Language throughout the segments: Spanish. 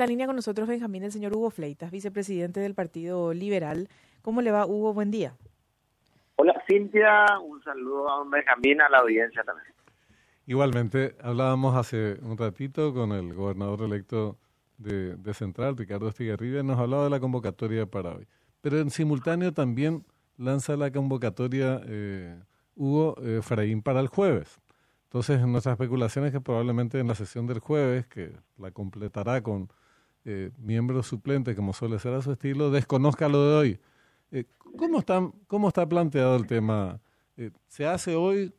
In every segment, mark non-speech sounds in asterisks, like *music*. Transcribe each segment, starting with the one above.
Está en línea con nosotros Benjamín, el señor Hugo Fleitas, vicepresidente del Partido Liberal. ¿Cómo le va, Hugo? Buen día. Hola, Cintia. Un saludo a Benjamín, a la audiencia también. Igualmente, hablábamos hace un ratito con el gobernador electo de, Central, Ricardo Estigarribia, nos hablaba de la convocatoria para hoy. Pero en simultáneo también lanza la convocatoria eh, Hugo eh, Fraín para el jueves. Entonces, nuestra especulación es que probablemente en la sesión del jueves, que la completará con eh, miembros suplentes, como suele ser a su estilo, desconozca lo de hoy. Eh, ¿cómo, está, ¿Cómo está planteado el tema? Eh, ¿Se hace hoy?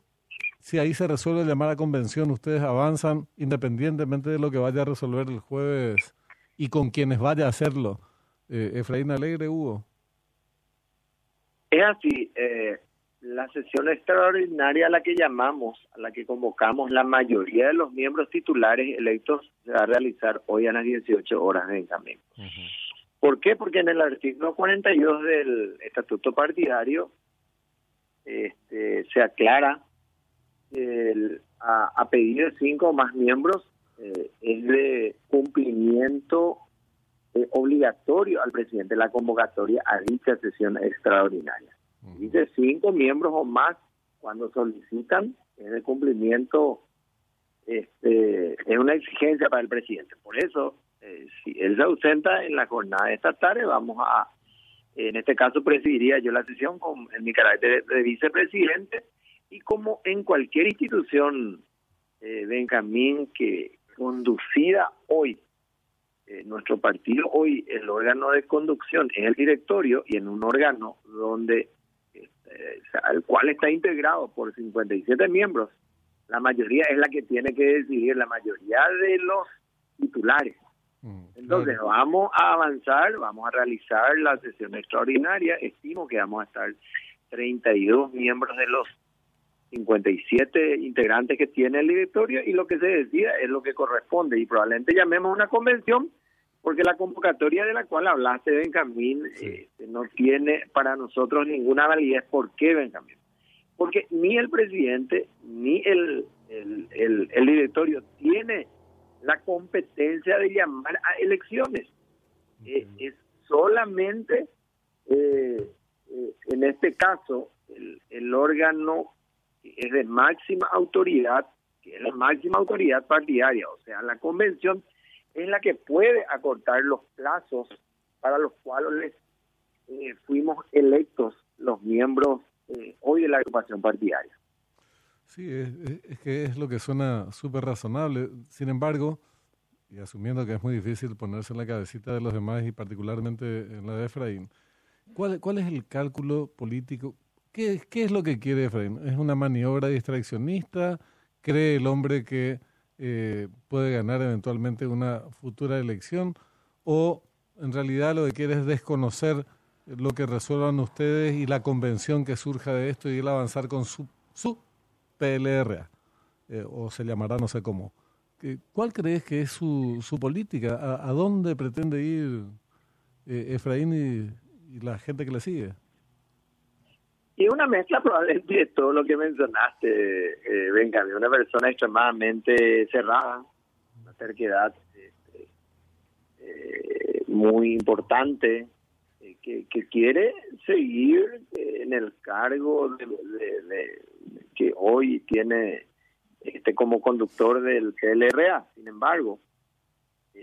Si ahí se resuelve llamar a convención, ¿ustedes avanzan independientemente de lo que vaya a resolver el jueves y con quienes vaya a hacerlo? Efraín Alegre, Hugo. Es así. Eh, la sesión extraordinaria a la que llamamos, a la que convocamos la mayoría de los miembros titulares electos, se va a realizar hoy a las 18 horas de Benjamín. ¿Por qué? Porque en el artículo 42 del Estatuto Partidario este, se aclara el, a, a, pedir de cinco o más miembros eh, es de cumplimiento eh, obligatorio al presidente la convocatoria a dicha sesión extraordinaria. Dice cinco miembros o más cuando solicitan es de cumplimiento, este, es una exigencia para el presidente. Por eso, eh, si él se ausenta en la jornada de esta tarde, vamos a, en este caso presidiría yo la sesión con, en mi carácter de, vicepresidente y como en cualquier institución, eh, Benjamín, que conducida hoy eh, nuestro partido hoy el órgano de conducción es el directorio y en un órgano donde al cual está integrado por 57 miembros, la mayoría es la que tiene que decidir, la mayoría de los titulares. Mm, Entonces vamos a avanzar, vamos a realizar la sesión extraordinaria, estimo que vamos a estar 32 miembros de los 57 integrantes que tiene el directorio y lo que se decida es lo que corresponde. Y probablemente llamemos una convención porque la convocatoria de la cual hablaste, Benjamín, eh, no tiene para nosotros ninguna validez. ¿Por qué, Benjamín? Porque ni el presidente ni el, el, el, directorio tiene la competencia de llamar a elecciones. Eh, es solamente, eh, en este caso, el, el órgano es de máxima autoridad, que es la máxima autoridad partidaria, o sea, la convención es la que puede acortar los plazos para los cuales eh, fuimos electos los miembros eh, hoy de la agrupación partidaria. Sí, es, que es lo que suena súper razonable. Sin embargo, y asumiendo que es muy difícil ponerse en la cabecita de los demás y particularmente en la de Efraín, ¿cuál, cuál es el cálculo político? ¿Qué, ¿Qué es lo que quiere Efraín? ¿Es una maniobra distraccionista? ¿Cree el hombre que eh, puede ganar eventualmente una futura elección o en realidad lo que quiere es desconocer lo que resuelvan ustedes y la convención que surja de esto y él avanzar con su, su PLRA, eh, o se llamará no sé cómo. ¿Cuál crees que es su, su política? ¿A, dónde pretende ir eh, Efraín y, y la gente que le sigue? Y una mezcla probablemente de todo lo que mencionaste, eh, de una persona extremadamente cerrada, una terquedad este, eh, muy importante, eh, que, que, quiere seguir en el cargo de, que hoy tiene este como conductor del CLRA. Sin embargo,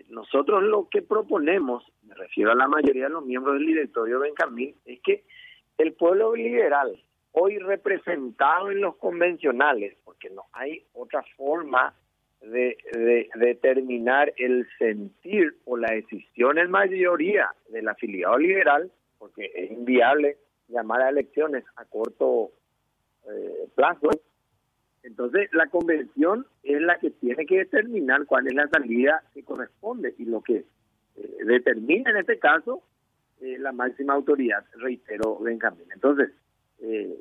nosotros lo que proponemos, me refiero a la mayoría de los miembros del directorio Benjamín, es que el pueblo liberal, hoy representado en los convencionales, porque no hay otra forma de, determinar el sentir o la decisión en mayoría del afiliado liberal, porque es inviable llamar a elecciones a corto eh, plazo. Entonces, la convención es la que tiene que determinar cuál es la salida que corresponde y lo que eh, determina en este caso eh, la máxima autoridad, reitero, Benjamín. Entonces, eh,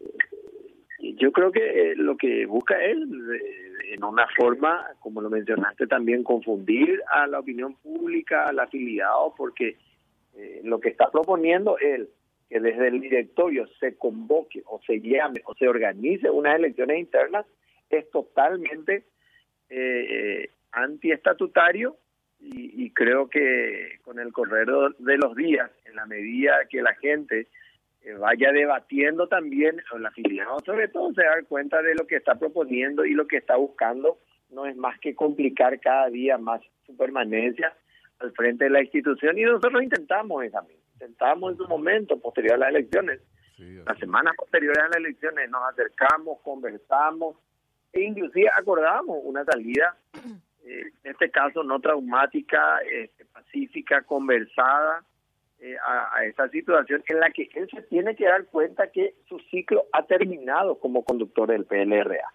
yo creo que lo que busca él, eh, en una forma, como lo mencionaste también, confundir a la opinión pública, al afiliado, porque lo que está proponiendo él, que desde el directorio se convoque o se llame o se organice unas elecciones internas, es totalmente antiestatutario y, y creo que con el correr de los días, en la medida que la gente eh, vaya debatiendo también, la afiliado sobre todo se da cuenta de lo que está proponiendo y lo que está buscando, no es más que complicar cada día más su permanencia al frente de la institución. Y nosotros intentamos eso intentamos en su momento, posterior a las elecciones, las semanas posteriores a las elecciones nos acercamos, conversamos e inclusive acordamos una salida, *clears throat* en este caso no traumática, este, pacífica, conversada, eh, a, esa situación en la que él se tiene que dar cuenta que su ciclo ha terminado como conductor del PLRA.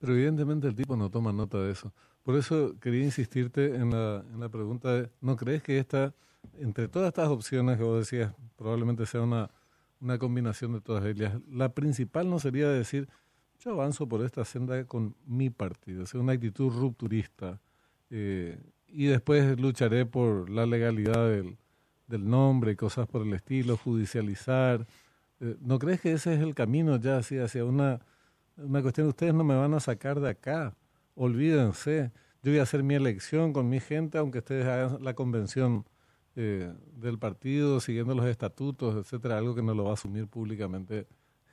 Pero evidentemente el tipo no toma nota de eso. Por eso quería insistirte en la, en la pregunta de, ¿no crees que esta, entre todas estas opciones que vos decías, probablemente sea una, una combinación de todas ellas, la principal no sería decir, yo avanzo por esta senda con mi partido, o una actitud rupturista, eh, y después lucharé por la legalidad del, del nombre cosas por el estilo, judicializar. Eh, ¿No crees que ese es el camino ya así hacia una, una cuestión? Ustedes no me van a sacar de acá, olvídense. Yo voy a hacer mi elección con mi gente, aunque ustedes hagan la convención eh, del partido, siguiendo los estatutos, etcétera, algo que no lo va a asumir públicamente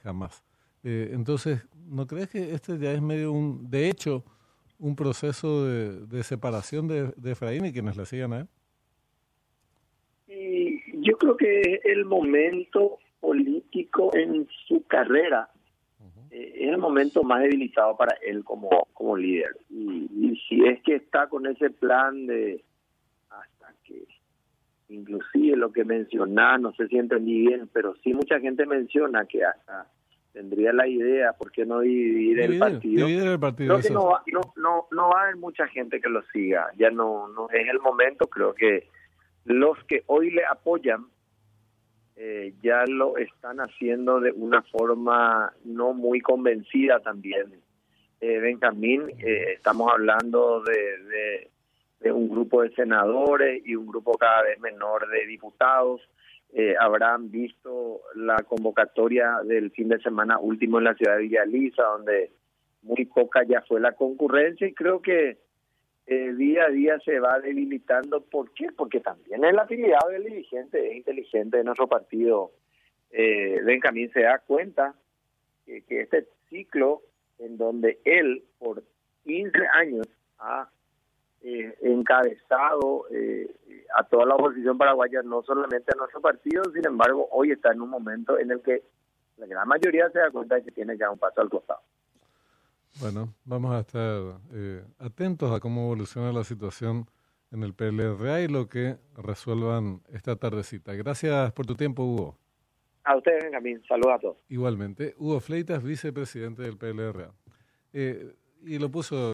jamás. Eh, entonces, ¿no crees que este ya es medio un, de hecho, un proceso de, de separación de, de Efraín y quienes le siguen a él? yo creo que es el momento político en su carrera eh, es el momento más debilitado para él como, como líder. Y, si es que está con ese plan de hasta que, inclusive lo que mencionaba, no sé si entendí bien, pero sí mucha gente menciona que hasta tendría la idea, ¿por qué no dividir, el partido? el partido creo que no va, no, no, no va a haber mucha gente que lo siga, ya no, no es el momento, creo que los que hoy le apoyan eh, ya lo están haciendo de una forma no muy convencida también. Eh, Benjamín, eh, estamos hablando de, de, un grupo de senadores y un grupo cada vez menor de diputados. Eh, habrán visto la convocatoria del fin de semana último en la ciudad de Villa donde muy poca ya fue la concurrencia y creo que eh, día a día se va debilitando. ¿Por qué? Porque también el afiliado del dirigente es inteligente de nuestro partido. Eh, Benjamín se da cuenta que, este ciclo en donde él por 15 años ha eh, encabezado eh, a toda la oposición paraguaya, no solamente a nuestro partido, sin embargo, hoy está en un momento en el que la gran mayoría se da cuenta de que tiene dar un paso al costado. Bueno, vamos a estar eh, atentos a cómo evoluciona la situación en el PLRA y lo que resuelvan esta tardecita. Gracias por tu tiempo, Hugo. A ustedes, Benjamín. Saludos a todos. Igualmente. Hugo Fleitas, vicepresidente del PLRA. Eh, y lo puso